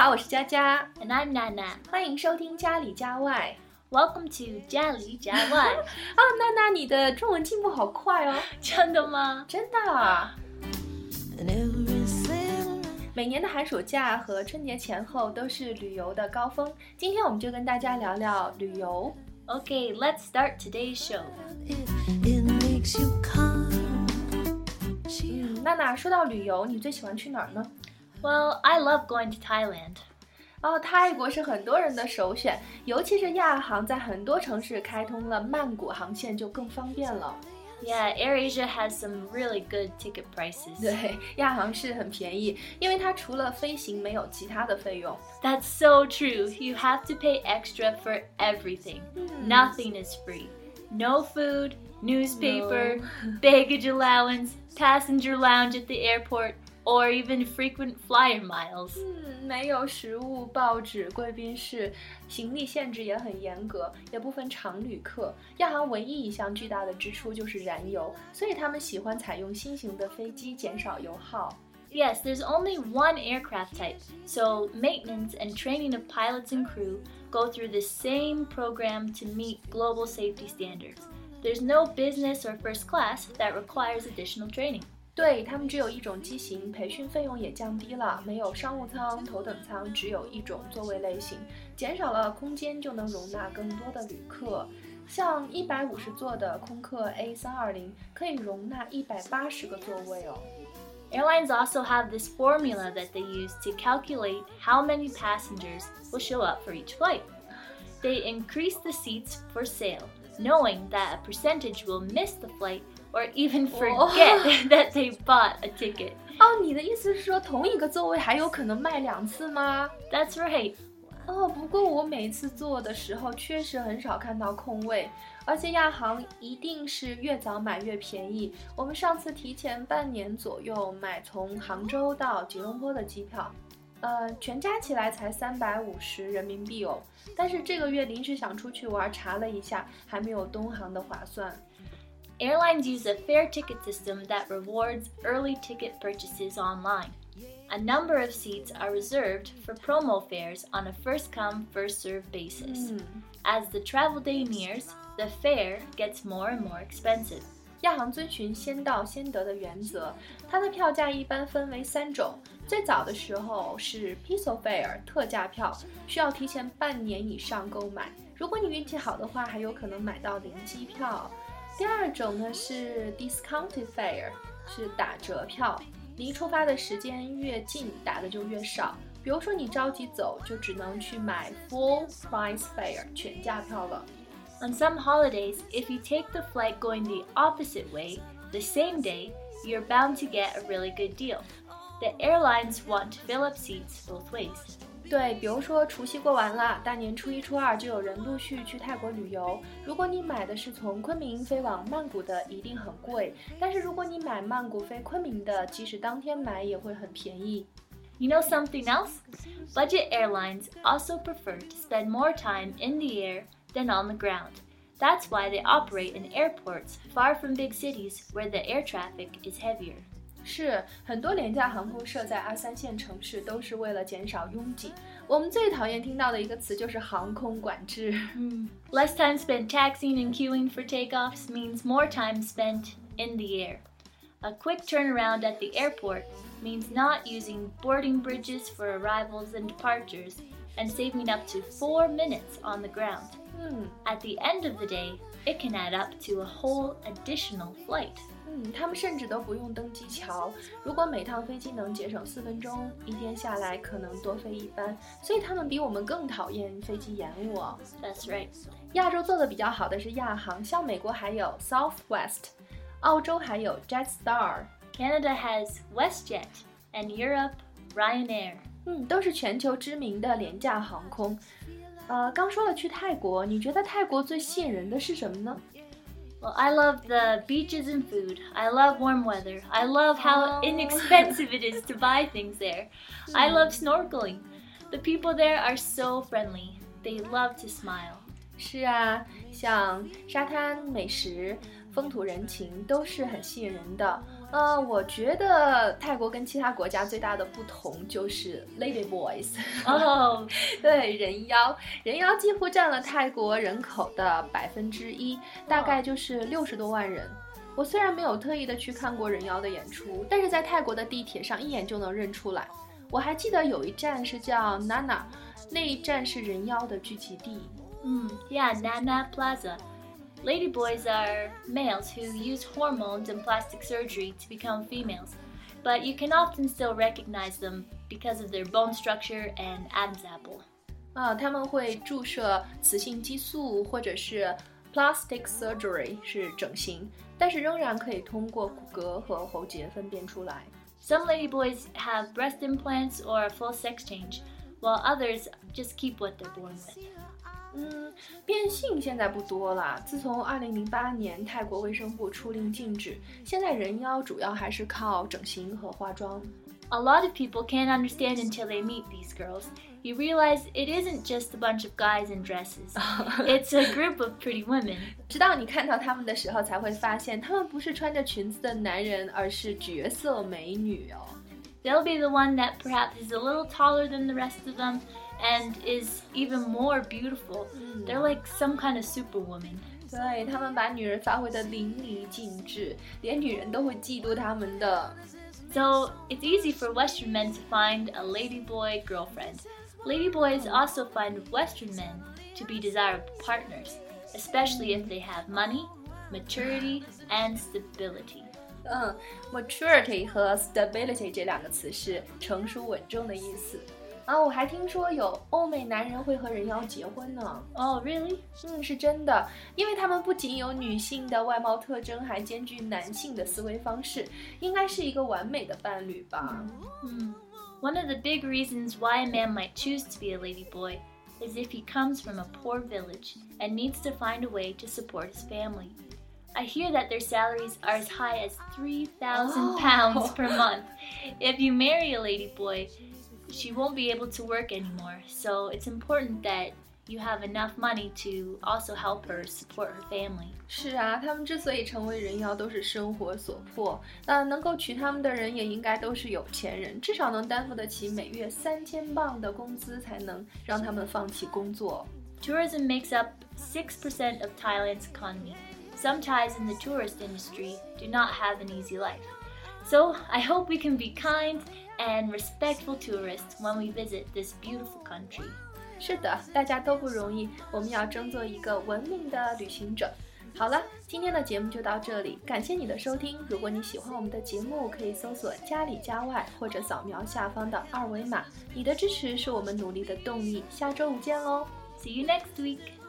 好，我是佳佳，and I'm Nana，欢迎收听家里家外。Welcome to 家里家外。啊，娜娜，你的中文进步好快哦！真的吗？真的。每年的寒暑假和春节前后都是旅游的高峰，今天我们就跟大家聊聊旅游。Okay, let's start today's show. 嗯，娜娜，说到旅游，你最喜欢去哪儿呢 ？Well, I love going to Thailand. 哦，泰国是很多人的首选，尤其是亚航在很多城市开通了曼谷航线，就更方便了。Yeah, AirAsia has some really good ticket prices. 对，亚航是很便宜，因为它除了飞行没有其他的费用。That's so true. You have to pay extra for everything. Nothing is free. No food, newspaper, baggage allowance, passenger lounge at the airport or even frequent flyer miles. 嗯，没有食物、报纸、贵宾室，行李限制也很严格，也不分常旅客。亚航唯一一项巨大的支出就是燃油，所以他们喜欢采用新型的飞机，减少油耗。Yes, there's only one aircraft type, so maintenance and training of pilots and crew go through the same program to meet global safety standards. There's no business or first class that requires additional training. 对他们只有一种机型，培训费用也降低了，没有商务舱、头等舱，只有一种座位类型，减少了空间，就能容纳更多的旅客。像一百五十座的空客 A 三二零可以容纳一百八十个座位哦。Airlines also have this formula that they use to calculate how many passengers will show up for each flight. They increase the seats for sale, knowing that a percentage will miss the flight or even forget that they bought a ticket. 哦，你的意思是说同一个座位还有可能卖两次吗？That's right. 哦，不过我每次坐的时候确实很少看到空位，而且亚航一定是越早买越便宜。我们上次提前半年左右买从杭州到吉隆坡的机票，呃，全加起来才三百五十人民币哦。但是这个月临时想出去玩，查了一下，还没有东航的划算。Airlines use a fare ticket system that rewards early ticket purchases online. A number of seats are reserved for promo fares on a first come, first served basis. Mm. As the travel day nears, the fare gets more and more expensive. 亚航遵循先到先得的原则，它的票价一般分为三种。最早的时候是 Piso Fare 特价票，需要提前半年以上购买。如果你运气好的话，还有可能买到零机票。 第二种呢是 discounted fare，是打折票，离出发的时间越近，打的就越少。比如说你着急走，就只能去买 full price fare 全价票了。On some holidays, if you take the flight going the opposite way, the same day, you're bound to get a really good deal. The airlines want to fill up seats both ways. 对，比如说除夕过完了，大年初一、初二就有人陆续去泰国旅游。如果你买的是从昆明飞往曼谷的，一定很贵。但是如果你买曼谷飞昆明的，即使当天买也会很便宜。You know something else? Budget airlines also prefer to spend more time in the air than on the ground. That's why they operate in airports far from big cities where the air traffic is heavier. 是很多廉价航空设在二三线城市，都是为了减少拥挤。我们最讨厌听到的一个词就是航空管制。Less time spent taxiing and queuing for takeoffs means more time spent in the air. A quick turnaround at the airport means not using boarding bridges for arrivals and departures and saving up to four minutes on the ground. At the end of the day, it can add up to a whole additional flight. 嗯，他们甚至都不用登机桥。如果每趟飞机能节省四分钟，一天下来可能多飞一班。所以他们比我们更讨厌飞机延误。That's right。亚洲做的比较好的是亚航，像美国还有 Southwest，澳洲还有 Jetstar。Canada has WestJet，and Europe Ryanair。 嗯，都是全球知名的廉价航空。呃，刚说了去泰国，你觉得泰国最吸引人的是什么呢？Well, I love the beaches and food. I love warm weather. I love how oh. inexpensive it is to buy things there. I hmm. love snorkeling. The people there are so friendly. They love to smile. 是啊，像沙滩、美食、风土人情都是很吸引人的。呃，我觉得泰国跟其他国家最大的不同就是 Lady Boys。哦，对，人妖，人妖几乎占了泰国人口的百分之一，大概就是六十多万人。我虽然没有特意的去看过人妖的演出，但是在泰国的地铁上一眼就能认出来。我还记得有一站是叫 Nana，那一站是人妖的聚集地。Mm, yeah, Nana Plaza. Ladyboys are males who use hormones and plastic surgery to become females, but you can often still recognize them because of their bone structure and Adam's apple. 啊，他们会注射雌性激素或者是 plastic surgery 是整形，但是仍然可以通过骨骼和喉结分辨出来。Some ladyboys have breast implants or a full sex change, while others just keep what they're born with. 嗯，变性现在不多了。自从2008年泰国卫生部出令禁止，现在人妖主要还是靠整形和化妆。A lot of people can't understand until they meet these girls. You realize it isn't just a bunch of guys in dresses. it's a group of pretty women. 直到你看到他们的时候，才会发现他们不是穿着裙子的男人，而是绝色美女哦。They'll be the one that perhaps is a little taller than the rest of them and is even more beautiful. They're like some kind of superwoman. 对他们把女人发挥的淋漓尽致，连女人都会嫉妒他们的。 So it's easy for Western men to find a ladyboy girlfriend. Ladyboys also find Western men to be desirable partners, especially if they have money, maturity, and stability. 嗯，maturity 和 stability 这两个词是成熟稳重的意思。啊，我还听说有欧美男人会和人妖结婚呢。 Oh, really? 嗯，是真的，因为他们不仅有女性的外貌特征，还兼具男性的思维方式，应该是一个完美的伴侣吧。 Hmm. One of the big reasons why a man might choose to be a ladyboy is if he comes from a poor village and needs to find a way to support his family. I hear that their salaries are as high as 3,000 Oh. pounds per month. If you marry a ladyboy, she won't be able to work anymore, so it's important that you have enough money to also help her support her family. 是啊，他们之所以成为人妖，都是生活所迫。那能够娶他们的人，也应该都是有钱人，至少能担负得起每月三千镑的工资，才能让他们放弃工作。 Tourism makes up 6% of Thailand's economy. some Thais in the tourist industry do not have an easy life. So I hope we can be kind and respectful tourists when we visit this beautiful country. 是的，大家都不容易，我们要争做一个文明的旅行者。好了，今天的节目就到这里，感谢你的收听。如果你喜欢我们的节目，可以搜索“家里家外”或者扫描下方的二维码。你的支持是我们努力的动力。下周五见喽，See you next week。